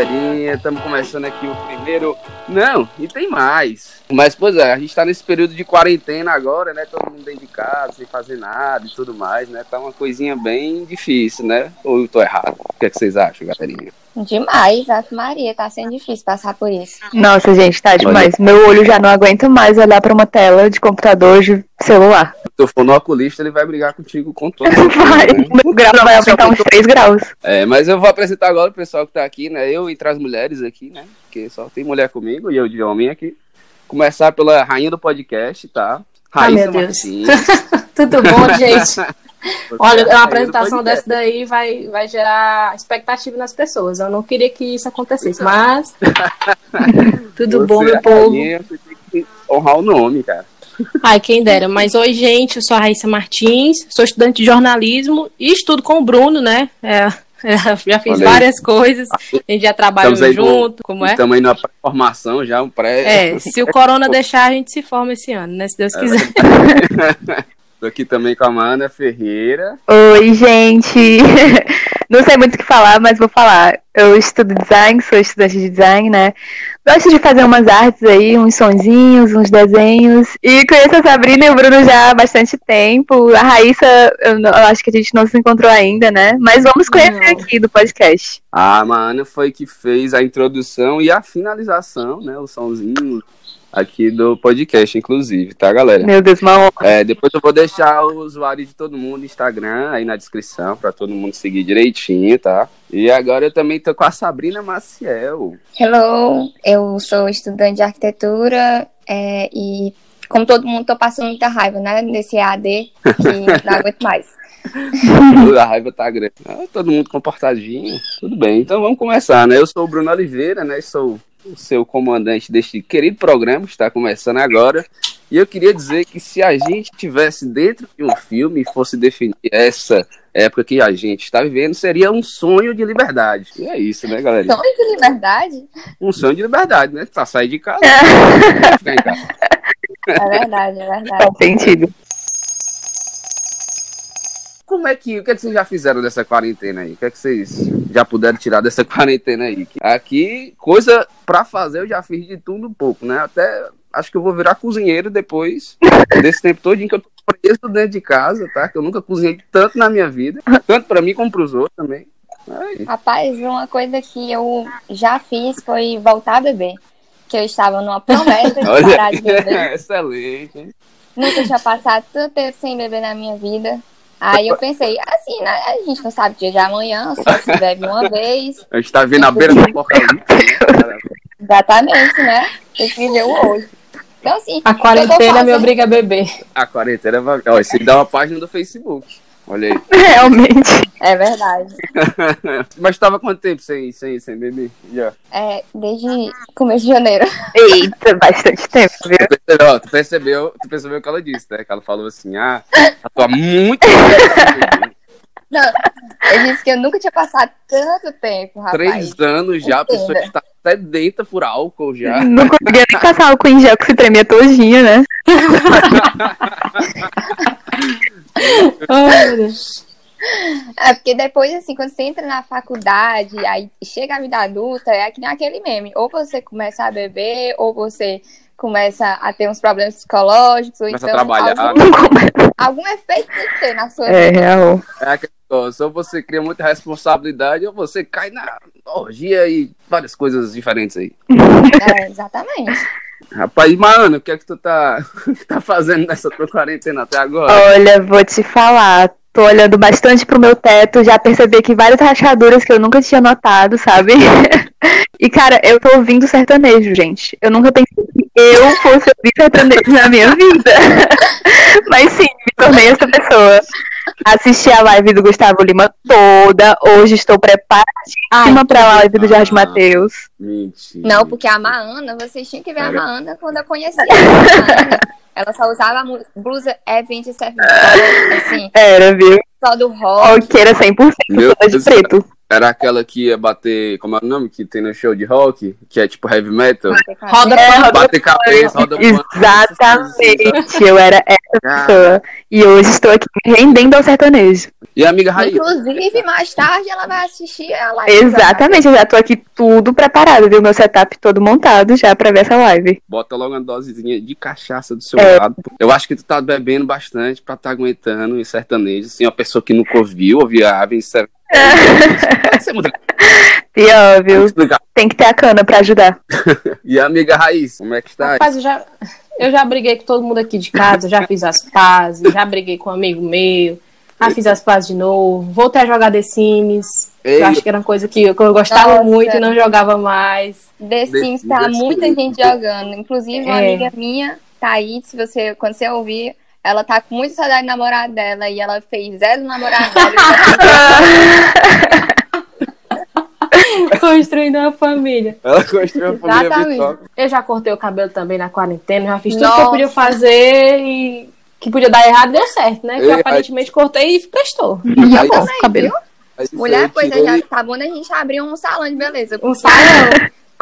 galerinha. Estamos começando aqui o primeiro. Não, e tem mais. Mas, pois é, a gente tá nesse período de quarentena agora, né? Todo mundo dentro de casa, sem fazer nada e tudo mais, né? Tá uma coisinha bem difícil, né? Ou eu tô errado? O que, é que vocês acham, galerinha? Demais, Ave Maria, tá sendo difícil passar por isso. Nossa, gente, tá demais. Meu olho já não aguenta mais olhar pra uma tela de computador de celular. Se eu for no oculista, ele vai brigar contigo com todo Vai, né? o meu grau vai aumentar uns 3 graus. É, mas eu vou apresentar agora o pessoal que tá aqui, né? Eu entre as mulheres aqui, né? Porque só tem mulher comigo e eu de homem aqui. Começar pela rainha do podcast, tá? Ai, Raíssa meu Deus. Tudo bom, gente? Olha, do apresentação dessa daí vai, vai gerar expectativa nas pessoas. Eu não queria que isso acontecesse, mas. Tudo bom, Você meu é povo? rainha, tem que honrar o nome, cara. Ai, quem dera. Mas oi, gente, eu sou a Raíssa Martins, sou estudante de jornalismo e estudo com o Bruno, né? É, é, já fiz Olha aí. várias coisas, a gente já trabalhou Estamos aí no- junto, como é? Estamos aí na formação já, um pré. É, se o corona deixar, a gente se forma esse ano, né? Se Deus É quiser. Tô aqui também com a Mana Ferreira. Oi, gente. Não sei muito o que falar, mas vou falar. Eu estudo design, sou estudante de design, né? Gosto de fazer umas artes aí, uns sonzinhos, uns desenhos. E conheço a Sabrina e o Bruno já há bastante tempo. A Raíssa, eu, não- eu acho que a gente não se encontrou ainda, né? Mas vamos conhecer Não. aqui do podcast. A Mana foi que fez a introdução e a finalização, né? O somzinho aqui do podcast, inclusive, tá, galera? Meu Deus, uma honra. É, depois eu vou deixar o usuário de todo mundo no Instagram aí na descrição pra todo mundo seguir direitinho, tá? E agora eu também tô com a Sabrina Maciel. Hello, eu sou estudante de arquitetura é, e, como todo mundo, tô passando muita raiva, né? Nesse AD que não aguento mais. A raiva tá grande. Ah, todo mundo comportadinho. Tudo bem. Então vamos começar, né? Eu sou o Bruno Oliveira, né? Sou o seu comandante deste querido programa, que está começando agora. E eu queria dizer que se a gente tivesse dentro de um filme e fosse definir essa época que a gente está vivendo, seria um sonho de liberdade. E é isso, né, galera? Sonho de liberdade? Um sonho de liberdade, né? Pra sair de casa. ficar em casa. É verdade, é verdade. Faz sentido. Como é que, o que, é que vocês já fizeram dessa quarentena aí? O que é que vocês já puderam tirar dessa quarentena aí? Aqui, coisa pra fazer eu já fiz de tudo um pouco, né? Até acho que eu vou virar cozinheiro depois desse tempo todo que eu tô preso dentro de casa, tá? Que eu nunca cozinhei tanto na minha vida, tanto pra mim como pros outros também. Aí, Rapaz, uma coisa que eu já fiz foi voltar a beber. Que eu estava numa promessa de parar de beber. excelente. hein? Nunca tinha passado tanto tempo sem beber na minha vida. Aí eu pensei, assim, né? A gente não sabe o dia de amanhã, só se bebe uma vez. A gente tá vendo a beira do apocalipse, né? Exatamente, né? Tem que viver o hoje. Então, assim, A quarentena me obriga a beber. A quarentena vai. Ó, isso dá uma página do Facebook. Olha aí. Realmente. É verdade. Mas tava quanto tempo sem, sem, sem beber? Já. É, desde começo de janeiro. Eita, bastante tempo, viu? Tu percebeu, tu percebeu, tu percebeu o que ela disse, né? Que ela falou assim, ah, eu tô há muito tempo. Não, eu disse que eu nunca tinha passado tanto tempo, rapaz. Três anos já, a pessoa Entenda. está sedenta por álcool já. Não conseguia nem passar álcool em gel que se tremia todinha, né? Ai, meu Deus. É, porque depois, assim, quando você entra na faculdade, aí chega a vida adulta, é que nem aquele meme. Ou você começa a beber, ou você começa a ter uns problemas psicológicos, ou Começa a então trabalhar. algum, algum efeito tem que ter na sua É, vida. real. É aquele negócio, ou você cria muita responsabilidade, ou você cai na orgia e várias coisas diferentes aí. É, exatamente. Rapaz, mano, o que é que tu tá, tá fazendo nessa tua quarentena até agora? Olha, vou te falar. Tô olhando bastante pro meu teto, já percebi que várias rachaduras que eu nunca tinha notado, sabe? E, cara, eu tô ouvindo sertanejo, gente. Eu nunca pensei eu fosse ouvir sertanejo na minha vida. Mas sim, me tornei essa pessoa. Assisti a live do Gustavo Lima toda. Hoje estou preparadíssima Ai, pra live do Jorge Ah. Matheus. Mentira. Não, porque a Maana, vocês tinham que ver a Cara. Maana quando eu conhecia a Maana. Ela só usava a blusa Event Sevenfold, assim, Era, viu? só do rock. Roqueira 100%, Meu toda de Deus. preto. Era aquela que ia bater, como é o nome que tem no show de rock? Que é tipo heavy metal. Roda É, roda Bater cabeça, roda pano. Exatamente, eu era essa Ah. pessoa. E hoje estou aqui rendendo ao sertanejo. E a amiga Raíssa? Inclusive, mais tarde ela vai assistir a live. Exatamente, eu já tô aqui tudo preparado, viu? Meu setup todo montado já pra ver essa live. Bota logo uma dosezinha de cachaça do seu É. lado. Eu acho que tu tá bebendo bastante pra tá aguentando em sertanejo. Assim, uma pessoa que nunca ouviu, ouvia ave em sertanejo. Pode ser muito Pior, viu? Tem que ter a cana pra ajudar. E a amiga Raíssa, como é que está? Rapaz, eu já, eu já briguei com todo mundo aqui de casa, já fiz as pazes, já briguei com um amigo meu, já fiz as pazes de novo, voltei a jogar The Sims. Ei. Eu acho que era uma coisa que eu, que eu gostava Nossa. muito e não jogava mais. The Sims tá The muita gente jogando. Inclusive, uma É. amiga minha, Thaís, se você, quando você ouvir, ela tá com muita saudade do namorado dela e ela fez zero do namorado. Construindo uma família. Ela construiu a família Exatamente. Eu já cortei o cabelo também na quarentena, já fiz tudo que Nossa. eu podia fazer e que podia dar errado deu certo, né? Que eu aparentemente cortei e prestou. E Aí- bom, cabelo. Mulher, eu pois é, tirei- já tá bom da gente abrir um salão de beleza. Um salão.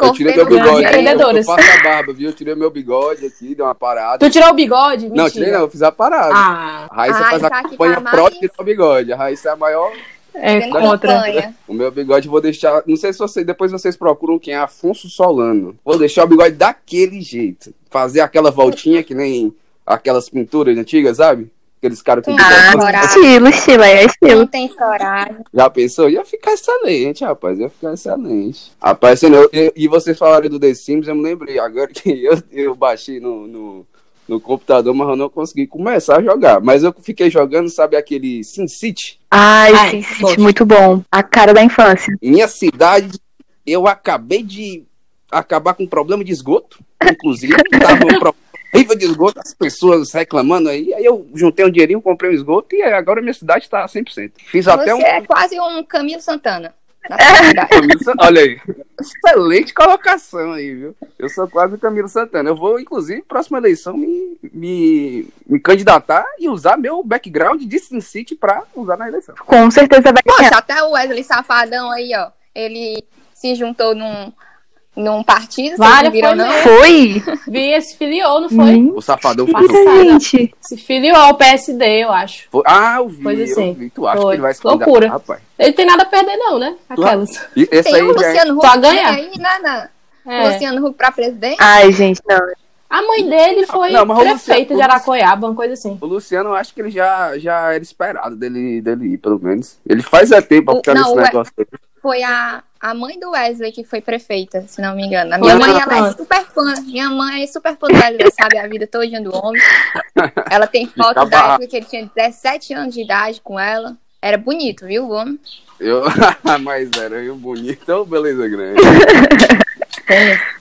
Eu tirei meu bigode. Eu faço a barba, viu? Eu tirei meu bigode aqui, dei uma parada. Tu tirou o bigode? Mentira. Não, tirei não, eu fiz a parada. Ah, A Raíssa Ai, faz a tá campanha a pró mais- tirar o bigode. A Raíssa é a maior. é contra. campanha. O meu bigode eu vou deixar. Não sei se vocês depois vocês procuram quem é Afonso Solano. Vou deixar o bigode daquele jeito. Fazer aquela voltinha que nem aquelas pinturas antigas, sabe? Aqueles caras que Ah, ficam- coragem. Estilo, estilo, é Não estilo. tem coragem. Já pensou? Ia ficar excelente, rapaz. Ia ficar excelente. Rapaz, assim, eu- e, e vocês falaram do The Sims, eu me lembrei agora que eu, eu baixei no, no, no computador, mas eu não consegui começar a jogar. Mas eu fiquei jogando, sabe, aquele SimCity? Ai, Ai, sim, sim, gosto. muito bom. A cara da infância. Minha cidade, eu acabei de acabar com um problema de esgoto, inclusive. Tava um problema horrível de esgoto, as pessoas reclamando aí. Aí eu juntei um dinheirinho, comprei um esgoto e agora minha cidade tá 100%. Fiz até Você um. é quase um Camilo Santana. Olha aí. Excelente colocação aí, viu? Eu sou quase o Camilo Santana. Eu vou, inclusive, próxima eleição, me, me, me candidatar e usar meu background de Sin City pra usar na eleição. Com certeza vai ganhar. Poxa, até o Wesley Safadão aí, ó. Ele se juntou num, num partido, não viram, foi não? Foi? Vi, se filiou, não foi? Hum, O safadão foi. Gente. Se filiou ao PSD, eu acho. foi- Ah, eu vi, Coisa assim. eu vi. Tu acha Foi. que ele vai se Loucura. rapaz? Ele tem nada a perder, não, né? Aquelas. E esse Tem aí o é- Luciano Huck Só ganhar. aí, né, Nana? É. Luciano Huck pra presidente? Ai, gente, não. A mãe dele foi Não, prefeita Luciano- de Aracoiaba, uma coisa assim. O Luciano, eu acho que ele já, já era esperado dele, dele ir, pelo menos. Ele faz é tempo pra O- ficar não, nesse negócio dele. Foi a, a mãe do Wesley que foi prefeita, se não me engano. A minha mãe, ela é super fã. Minha mãe é super fã do Wesley, sabe? A vida todinha do homem. Ela tem foto da época que ele tinha 17 anos de idade com ela. Era bonito, viu, o homem? Eu... Mas era eu bonito, então beleza grande.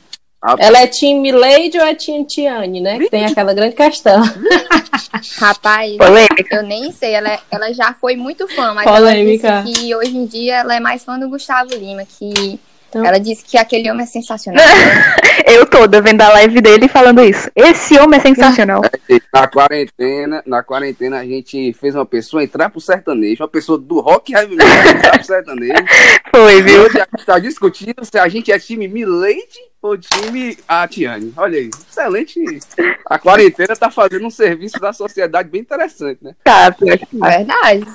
Ela é Team Milady ou é Team Tiane, né? Que tem aquela grande questão. Rapaz, Polêmica. eu nem sei. Ela, é- ela já foi muito fã, mas Polêmica. ela disse que hoje em dia ela é mais fã do Gustavo Lima. Que Então- ela disse que aquele homem é sensacional. Eu toda vendo a live dele e falando isso. Esse homem é sensacional. Na quarentena, na quarentena a gente fez uma pessoa entrar pro sertanejo, uma pessoa do rock heavy metal entrar pro sertanejo. Foi, E viu? hoje a gente tá discutindo se a gente é time Milady ou time a Tiane. Olha aí, excelente. A quarentena tá fazendo um serviço da sociedade bem interessante, né? Tá. É verdade.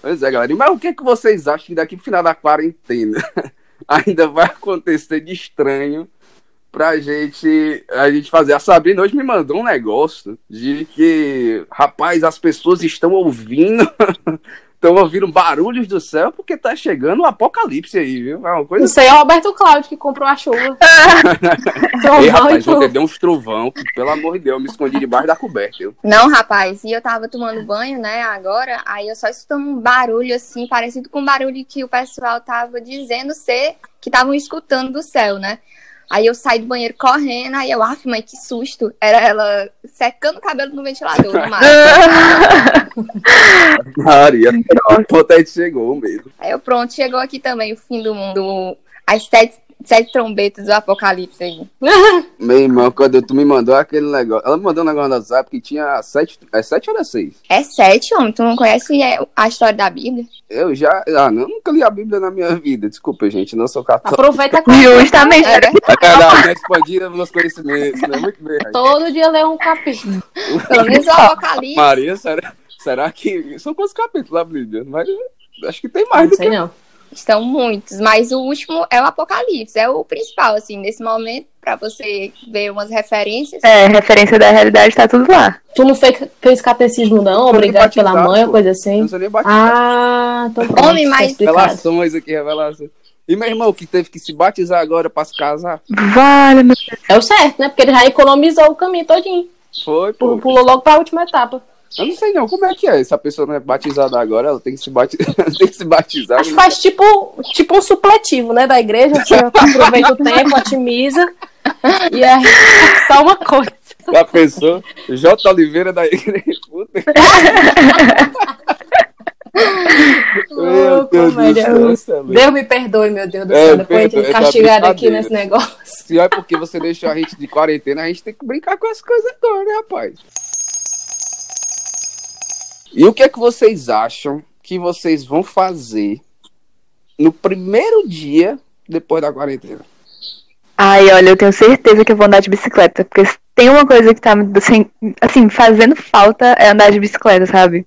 Pois é, galera. Mas o que, é que vocês acham que daqui pro final da quarentena ainda vai acontecer de estranho pra gente, a gente fazer? A Sabrina hoje me mandou um negócio de que, rapaz, as pessoas estão ouvindo, estão ouvindo barulhos do céu porque tá chegando o apocalipse aí, viu? É uma coisa Isso aí é o Roberto Cláudio que comprou a chuva. Trovão e rapaz, tudo. ontem deu uns trovão que, pelo amor de Deus, eu me escondi debaixo da coberta. viu? Não, rapaz, e eu tava tomando banho, né, agora, aí eu só escutando um barulho assim, parecido com o barulho que o pessoal tava dizendo ser, que estavam escutando do céu, né? Aí eu saí do banheiro correndo, aí eu, af, mãe, que susto. Era ela secando o cabelo no ventilador, no mar. Maria, o potente chegou mesmo. Aí eu, pronto, chegou aqui também o fim do mundo, as sete, sete trombetas do apocalipse aí. Meu irmão, quando tu me mandou aquele negócio, ela me mandou um negócio no WhatsApp que tinha sete, é sete ou era seis? É sete, homem, tu não conhece é, a história da Bíblia? Eu já, ah, não, nunca li a Bíblia na minha vida, desculpa, gente, não sou católico. Aproveita com Justamente. É verdade, É verdade, né? expandir meus conhecimentos, né? Muito bem. Todo dia lê um capítulo. pelo menos o apocalipse. Maria, sério, Será que. São quantos capítulos lá, Bíblia? Mas acho que tem mais Não do sei que. não. Estão muitos, mas o último é o Apocalipse, é o principal, assim, nesse momento, pra você ver umas referências. É, referência da realidade tá tudo lá. Tu não fez, fez catecismo, não? Obrigado pela mãe, pô. coisa Eu assim. Não sei nem bater. Ah, então pronto. Homem, tá mas-. Revelações aqui, revelações. E meu irmão que teve que se batizar agora pra se casar? Vale, meu Deus. É o certo, né? Porque ele já economizou o caminho todinho. Foi, pô. Pulou pulou logo pra última etapa. Eu não sei não, como é que é? Se a pessoa não é batizada agora, ela tem que se, bati... tem que se batizar. Acho que faz tipo, tipo um supletivo, né? Da igreja. Você aproveita o tempo, otimiza. E aí, só uma coisa. A pessoa, J. Oliveira da igreja. Puta. Meu Deus do comédia. céu, é. Deus me perdoe, meu Deus do É, céu. Depois a gente perdoe, é tá castigado aqui nesse negócio. Se é porque você deixou a gente de quarentena, a gente tem que brincar com as coisas agora, né, rapaz? E o que é que vocês acham que vocês vão fazer no primeiro dia depois da quarentena? Ai, olha, eu tenho certeza que eu vou andar de bicicleta. Porque tem uma coisa que tá me assim, assim, fazendo falta é andar de bicicleta, sabe?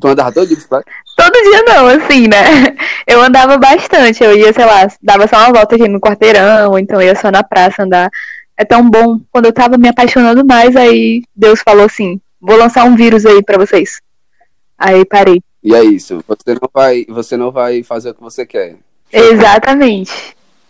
Tu andava todo de bicicleta? Todo dia não, assim, né? Eu andava bastante. Eu ia, sei lá, dava só uma volta aqui no quarteirão, ou então ia só na praça andar. É tão bom. Quando eu tava me apaixonando mais, aí Deus falou assim: vou lançar um vírus aí pra vocês. Aí parei. E é isso, você não vai, você não vai fazer o que você quer. Exatamente.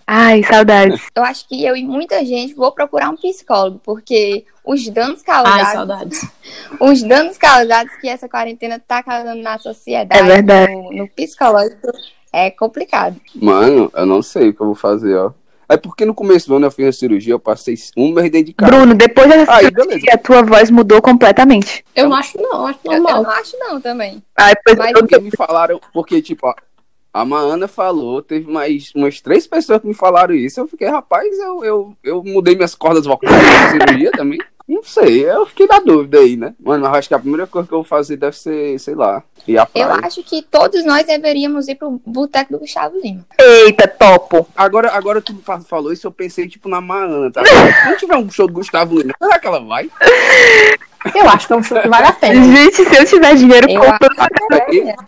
Ai, saudades. Eu acho que eu e muita gente vou procurar um psicólogo, porque os danos Ai, causados, saudades. os danos causados que essa quarentena tá causando na sociedade, É verdade. no, no psicológico, é complicado. Mano, eu não sei o que eu vou fazer, ó. É porque no começo do ano eu fiz a cirurgia, eu passei um mês dentro de casa. Bruno, depois Aí, cirurgia, beleza. a tua voz mudou completamente. Eu não acho, não. Acho Eu, eu normal. não acho não também. Ai, pois Mas eu, Porque me falaram, porque, tipo, ó, a Maana falou, teve mais umas três pessoas que me falaram isso. Eu fiquei, rapaz, eu, eu, eu mudei minhas cordas vocais na cirurgia também. Não sei, eu fiquei na dúvida aí, né? Mano, eu acho que a primeira coisa que eu vou fazer deve ser, sei lá, ir à Eu praia. acho que todos nós deveríamos ir pro boteco do Gustavo Lima. Eita, topo. Agora, agora tu fa- falou isso, eu pensei, tipo, na Maana, tá? Se não tiver um show do Gustavo Lima, será que ela vai? Eu acho que é um show que vale a pena. Gente, se eu tiver dinheiro, Eu compro.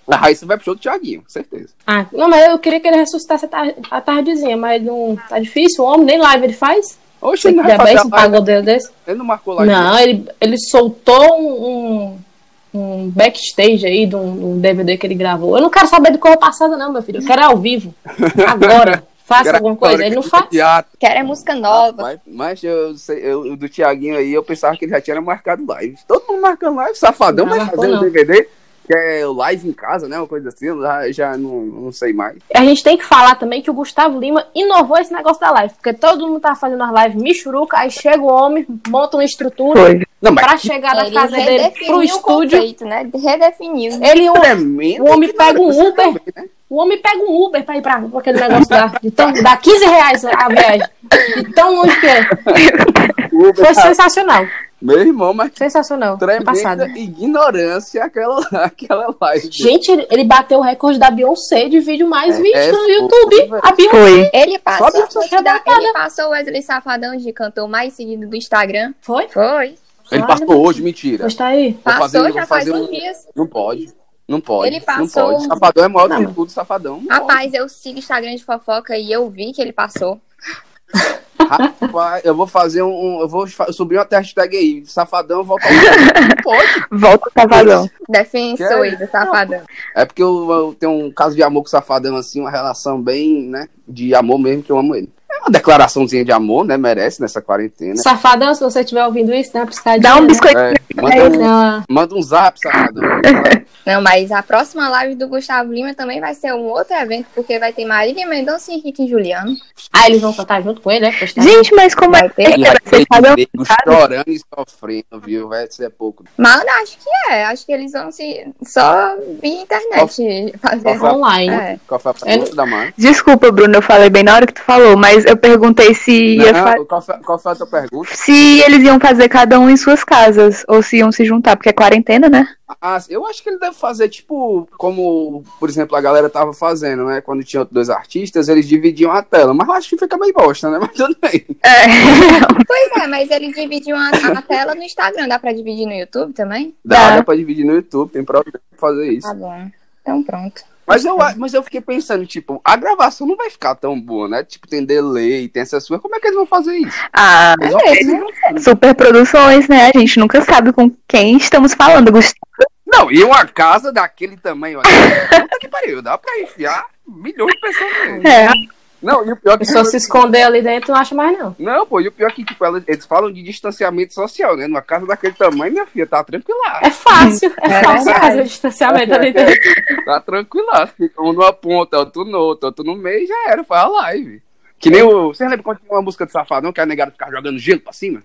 a Raíssa vai pro show do Thiaguinho, certeza. Ah, não, mas eu queria que ele ressuscitasse a tar- a tardezinha, mas não tá difícil. O homem nem live ele faz. Oxe, ele vai fazer um pagodeiro desse. ele não marcou live. Não, ele, ele soltou um, um backstage aí de um, um DVD que ele gravou. Eu não quero saber de cor passada, não, meu filho. Eu quero ao vivo. Agora. Faça alguma coisa. Ele não eu faz. teatro. Quero é música nova. Mas, mas eu, sei, eu, o do Tiaguinho aí, eu pensava que ele já tinha marcado live. Todo mundo marcando live. Safadão Não, vai marcou fazer um não. DVD, que é o live em casa, né? Uma coisa assim. Eu já, já não, não sei mais. A gente tem que falar também que o Gustavo Lima inovou esse negócio da live. Porque todo mundo tá fazendo as lives michuruca, aí chega o homem, monta uma estrutura Foi. Não, mas pra chegar na Ele casa dele pro o estúdio. conceito, né? Redefiniu. Ele, o, tremendo. o homem pega um Uber. também, né? o homem pega um Uber pra ir pra, pra aquele negócio lá. De tão, dá 15 reais a viagem. De tão longe que é. O Uber Foi tá- sensacional. Meu irmão, mas Sensacional. Passado. tremenda ignorância aquela, aquela live. Gente, ele, bateu o recorde da Beyoncé de vídeo mais É, visto é, no YouTube. A Beyoncé. Foi. Ele passou, ele, passou o Wesley Safadão de cantor mais seguido do Instagram. Foi? Foi. Ele Olha, passou hoje, mentira. Pois tá aí. Vou Passou fazer- já faz uns um- dias. Não pode. Não pode. Ele Não passou- pode. Safadão é maior do Não, que tudo, safadão. Não pode. Rapaz, eu sigo Instagram de fofoca e eu vi que ele passou. Rapaz, eu vou fazer um. um- eu vou subir uma hashtag aí. Safadão volta ao Não pode. Volta o cavadão. Defensor aí do Safadão. É porque eu, eu tenho um caso de amor com o Safadão, assim, uma relação bem, né? De amor mesmo, que eu amo ele. É uma declaraçãozinha de amor, né? Merece nessa quarentena. Safadão, se você estiver ouvindo isso, dá uma piscadinha. Dá um né? biscoito. É, É manda, um, Não, manda um zap, Safadão. Não, mas a próxima live do Gustavo Lima também vai ser um outro evento, porque vai ter Marília Mendonça e Henrique e Juliano. Ah, eles vão cantar junto com ele, né? Gente, mas como é Vai que ter. Vai cada um? nego chorando e sofrendo, viu? Vai ser pouco. Mas acho que é. Acho que eles vão se só via internet fazer. Online. É. É. pergunta da mãe? Desculpa, Bruno, eu falei bem na hora que tu falou, mas eu perguntei se ia Não, fa- qual, foi, qual foi a tua pergunta? se eles iam fazer cada um em suas casas, ou se iam se juntar, porque é quarentena, né? Ah, eu acho que ele deve fazer, tipo, como, por exemplo, a galera tava fazendo, né? Quando tinha dois artistas, eles dividiam a tela. Mas eu acho que fica meio bosta, né? Mas tudo bem. É. Pois é, mas ele dividiu a, a tela no Instagram. Dá pra dividir no YouTube também? Dá, Dá. dá pra dividir no YouTube, tem problema fazer isso. Tá bom. Então pronto. Mas eu, mas eu fiquei pensando, tipo, a gravação não vai ficar tão boa, né? Tipo, tem delay, tem essas coisas. Como é que eles vão fazer isso? Ah, Eles vão- não sabem. super produções, né? A gente nunca sabe com quem estamos falando, Gustavo. Não, e uma casa daquele tamanho, olha. Puta que pariu, dá pra enfiar milhões de pessoas nele. É. Não, e o pior A é que. pessoa se esconder ali dentro não acha mais, não. Não, pô, e o pior é que, tipo, elas- eles falam de distanciamento social, né? Numa casa daquele tamanho, minha filha, tá tranquila. É fácil, é, É fácil fazer o distanciamento ali dentro. Tá tranquila. Fica um numa ponta, outro no outro, outro no meio, já era, faz a live. Que nem o. Você lembra quando tinha uma música de Safadão que a negada ficava jogando gelo pra cima?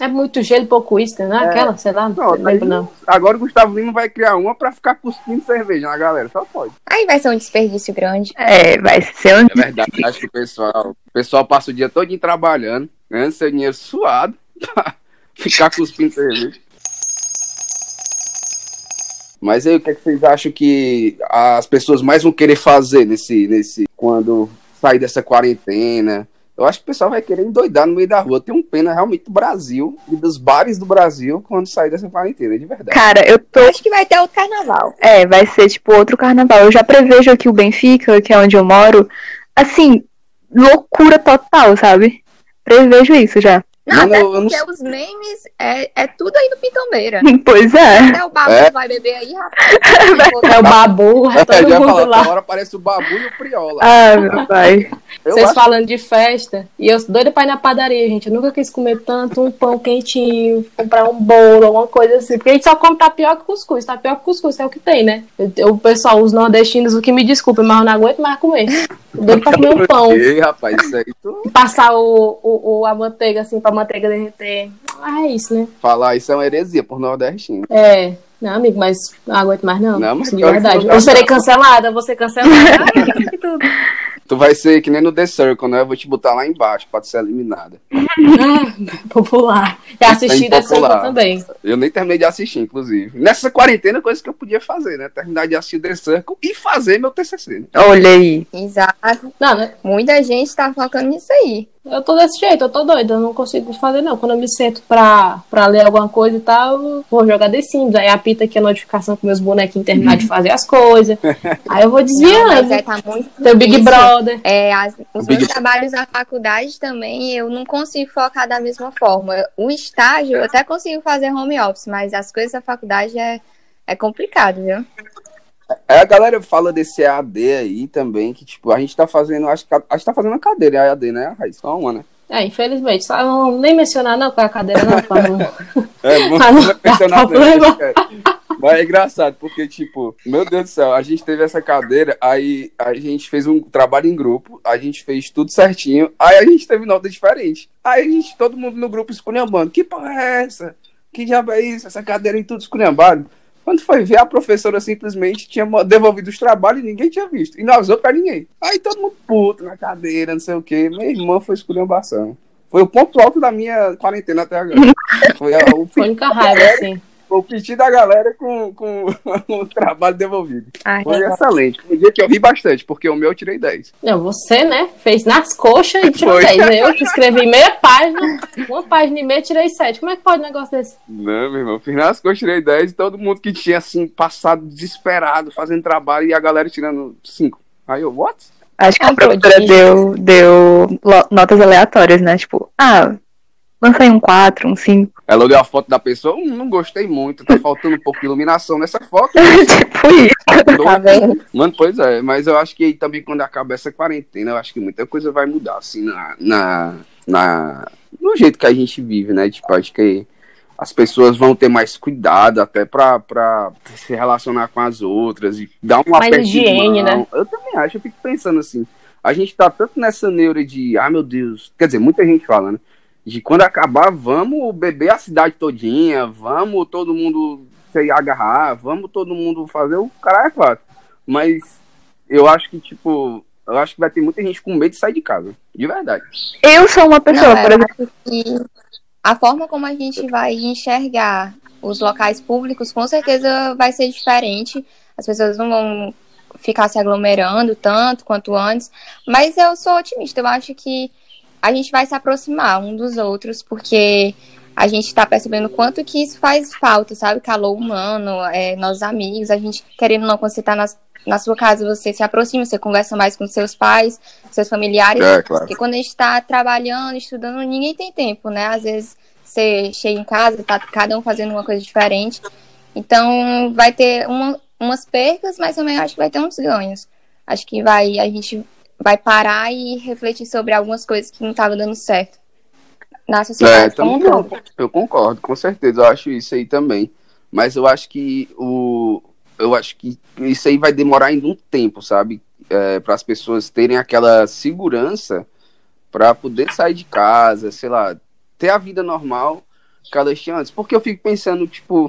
É muito gelo e pouco uísque, não é? Aquela, sei lá, não, Não, lembro não. Agora o Gustavo Lima vai criar uma pra ficar cuspindo cerveja na galera, só pode. Aí vai ser um desperdício grande. É, vai ser um. É verdade, acho que o pessoal, o pessoal passa o dia todo trabalhando, ganhando seu dinheiro suado, pra ficar cuspindo cerveja. Mas aí, o que, é que vocês acham que as pessoas mais vão querer fazer nesse, nesse quando sair dessa quarentena? Eu acho que o pessoal vai querer endoidar no meio da rua. Tem um pena realmente do Brasil e dos bares do Brasil quando sair dessa quarentena, de verdade. Cara, eu tô. Acho que vai ter outro carnaval. É, vai ser tipo outro carnaval. Eu já prevejo aqui o Benfica, que é onde eu moro. Assim, loucura total, sabe? Prevejo isso já. Não, até eu- eu não porque os memes é, é tudo aí do Pitombeira. Pois é. Até o Babu É. vai beber aí, rapaz. É o babu, é É, todo já mundo falar, lá. toda hora aparece o Babu e o Priola. Ah, meu pai. Eu Vocês acho falando de festa, e eu sou doida pra ir na padaria, gente. Eu nunca quis comer tanto um pão quentinho, comprar um bolo, alguma coisa assim. Porque a gente só come tapioca e cuscuz. Tapioca e cuscuz é o que tem, né? Eu- O pessoal, os nordestinos, o que me desculpem, mas eu não aguento mais comer. Doido pra comer um pão. Ei, rapaz, isso aí tu Passar o, o, a manteiga, assim, pra manteiga derreter. Ah, é isso, né? falar isso é uma heresia por nordestino. É. Não, amigo, mas não aguento mais, não. Não, mas de verdade. Eu serei cancelada, vou ser cancelada. Tu vai ser que nem no The Circle, né? Eu vou te botar lá embaixo pra tu ser eliminada. Popular. Já assisti dessa impopular. também. Eu nem terminei de assistir, inclusive. Nessa quarentena, coisa que eu podia fazer, né? Terminar de assistir The Circle e fazer meu TCC. Né? Olha aí. Exato. Não, né? Muita gente tá focando nisso aí. Eu tô desse jeito, eu tô doida, eu não consigo fazer não. Quando eu me sento pra, pra ler alguma coisa e tal, eu vou jogar The Sims. Aí apita aqui a notificação com meus bonequinhos terminar de fazer as coisas. Aí eu vou Não, mas desviando. é, tá muito Tem o Big. Brother. É, as- os Big- meus trabalhos na faculdade também, eu não consigo focar da mesma forma. O estágio, eu até consigo fazer home office, mas as coisas da faculdade é, é complicado, viu? Aí a galera fala desse EAD aí também, que tipo, a gente tá fazendo, acho que, a- acho que tá fazendo a cadeira, é EAD, né? Raiz? Só uma, né? É, infelizmente. Só não nem mencionar não com a cadeira não, pra não... É, Ah, não, vai mencionar não, é. Mas é engraçado, porque, tipo, meu Deus do céu, a gente teve essa cadeira, aí a gente fez um trabalho em grupo, a gente fez tudo certinho, aí a gente teve nota diferente. Aí a gente, todo mundo no grupo esculhambando, que porra é essa? Que diabo é isso? Essa cadeira em tudo esculhambado. Quando foi ver, a professora simplesmente tinha devolvido os trabalhos e ninguém tinha visto. E não avisou pra ninguém. Aí todo mundo puto na cadeira, não sei o quê. Minha irmã foi esculhambação. Foi o ponto alto da minha quarentena até agora. Foi a- o única raiva, assim. O piti da galera com, com o trabalho devolvido. Ai, Foi excelente. Um dia que eu ri bastante, porque o meu eu tirei 10. Não, você, né, fez nas coxas e tirou Foi. 10. Eu que escrevi meia página, uma página e meia, tirei 7. Como é que pode um negócio desse? Não, meu irmão. Fiz nas coisas, tirei 10 e todo mundo que tinha, assim, passado desesperado, fazendo trabalho e a galera tirando 5. Aí eu, what? Acho que a professora deu, deu notas aleatórias, né? Tipo, ah, lança aí um 4, um 5. Ela olhou a foto da pessoa, hum, não gostei muito, tá faltando um pouco de iluminação nessa foto. tipo isso. Tá vendo? Mano, pois é, mas eu acho que aí também quando acaba essa quarentena, eu acho que muita coisa vai mudar, assim, na, na, na- no jeito que a gente vive, né? Tipo, acho que as pessoas vão ter mais cuidado até pra, pra se relacionar com as outras e dar um Mais higiene, né? Eu também acho, eu fico pensando assim, a gente tá tanto nessa neura de, ah, meu Deus, quer dizer, muita gente fala, né? De quando acabar, vamos beber a cidade todinha, vamos todo mundo se agarrar, vamos todo mundo fazer o caralho é quatro. Mas eu acho que, tipo, Eu acho que vai ter muita gente com medo de sair de casa. De verdade. Eu sou uma pessoa, Não, por eu exemplo. acho que a forma como a gente vai enxergar os locais públicos com certeza vai ser diferente. As pessoas não vão ficar se aglomerando tanto quanto antes. Mas eu sou otimista. Eu acho que a gente vai se aproximar um dos outros, porque a gente está percebendo o quanto que isso faz falta, sabe? Calor humano, é, nossos amigos, a gente querendo não, quando você está nas- na sua casa, você se aproxima, você conversa mais com seus pais, seus familiares. É, claro. Porque quando a gente está trabalhando, estudando, ninguém tem tempo, né? Às vezes você chega em casa, tá cada um fazendo uma coisa diferente. Então vai ter uma- umas percas, mas também acho que vai ter uns ganhos. Acho que vai, a gente vai parar e refletir sobre algumas coisas que não estavam dando certo na É, sociedade como um também, todo. eu concordo, com certeza. Eu acho isso aí também. Mas eu acho que o. Eu acho que isso aí vai demorar ainda um tempo, sabe? para as pessoas terem aquela segurança para poder sair de casa, sei lá, ter a vida normal que elas tinham antes. Porque eu fico pensando, tipo,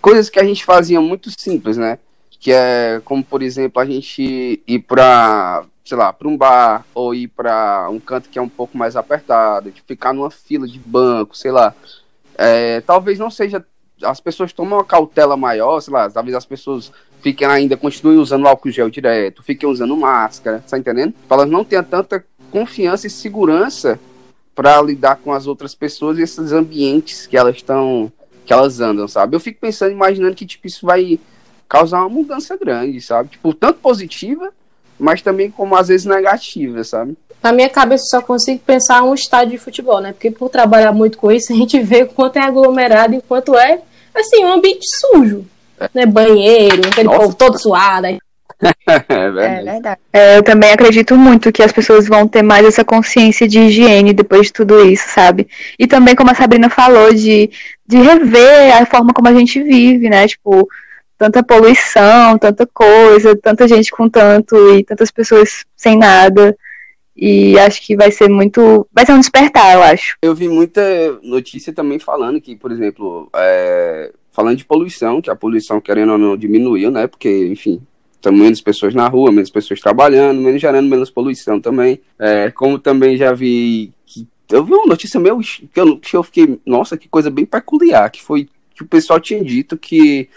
coisas que a gente fazia muito simples, né? Que é como, por exemplo, a gente ir pra, sei lá, pra um bar ou ir pra um canto que é um pouco mais apertado, de ficar numa fila de banco, sei lá. É, talvez não seja. As pessoas tomam uma cautela maior, sei lá, talvez as pessoas fiquem ainda, continuem usando álcool gel direto, fiquem usando máscara, tá entendendo? Pra elas não tenham tanta confiança e segurança para lidar com as outras pessoas e esses ambientes que elas estão que elas andam, sabe? Eu fico pensando, imaginando que tipo isso vai causar uma mudança grande, sabe? Tipo, tanto positiva, mas também como às vezes negativa, sabe? Na minha cabeça eu só consigo pensar um estádio de futebol, né? Porque por trabalhar muito com isso, a gente vê o quanto é aglomerado e o quanto é, assim, um ambiente sujo. Né? Banheiro, aquele Nossa. povo todo suado. aí é É verdade. verdade. É, eu também acredito muito que as pessoas vão ter mais essa consciência de higiene depois de tudo isso, sabe? E também, como a Sabrina falou, de, de rever a forma como a gente vive, né? Tipo, tanta poluição, tanta coisa, tanta gente com tanto e tantas pessoas sem nada. E acho que vai ser muito. Vai ser um despertar, eu acho. Eu vi muita notícia também falando que, por exemplo, é, falando de poluição, que a poluição, querendo ou não, diminuiu, né? Porque, enfim, estão menos pessoas na rua, menos pessoas trabalhando, menos gerando menos poluição também. É, como também já vi que. Eu vi uma notícia meio que eu, que eu fiquei, nossa, que coisa bem peculiar, que foi que o pessoal tinha dito que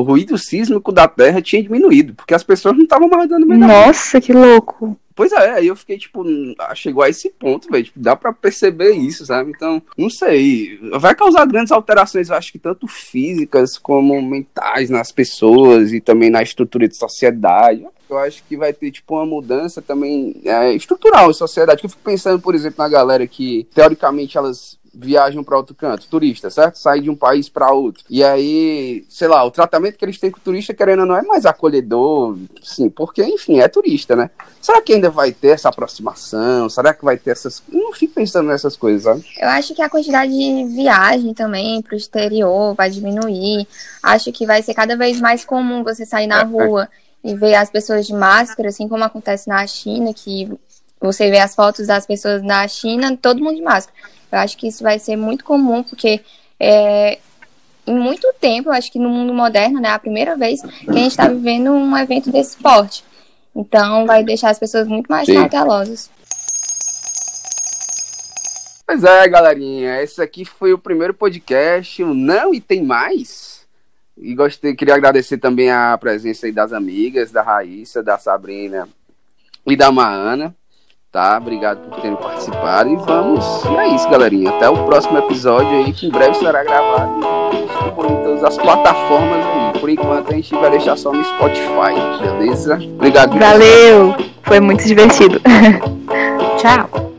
o ruído sísmico da Terra tinha diminuído, porque as pessoas não estavam mais dando meio da Nossa, que louco. Pois é, aí eu fiquei, tipo, ah, chegou a esse ponto, velho. Tipo, dá pra perceber isso, sabe? Então, não sei. Vai causar grandes alterações, eu acho que tanto físicas como mentais nas pessoas e também na estrutura de sociedade. Eu acho que vai ter, tipo, uma mudança também é, estrutural em sociedade. Que eu fico pensando, por exemplo, na galera que, teoricamente, elas viajam para outro canto, turista, certo? Saem de um país para outro. E aí, sei lá, o tratamento que eles têm com o turista, querendo ou não, é mais acolhedor, sim, porque, enfim, é turista, né? Será que ainda vai ter essa aproximação? Será que vai ter essas. Eu não fico pensando nessas coisas, sabe? Eu acho que a quantidade de viagem também pro exterior vai diminuir. Acho que vai ser cada vez mais comum você sair na rua e ver as pessoas de máscara, assim como acontece na China, que você vê as fotos das pessoas na China, todo mundo de máscara. Eu acho que isso vai ser muito comum, porque é, em muito tempo, eu acho que no mundo moderno, né, é a primeira vez que a gente está vivendo um evento desse porte. Então, vai deixar as pessoas muito mais Sim. cautelosas. Pois é, galerinha. Esse aqui foi o primeiro podcast, o Não e Tem Mais. E gostei, queria agradecer também a presença aí das amigas, da Raíssa, da Sabrina e da Maana. Tá? Obrigado por terem participado. E vamos. E é isso, galerinha. Até o próximo episódio aí, que em breve será gravado. Em todas as plataformas aí. Por enquanto a gente vai deixar só no Spotify, beleza? Obrigado. Valeu! Foi muito divertido. Tchau.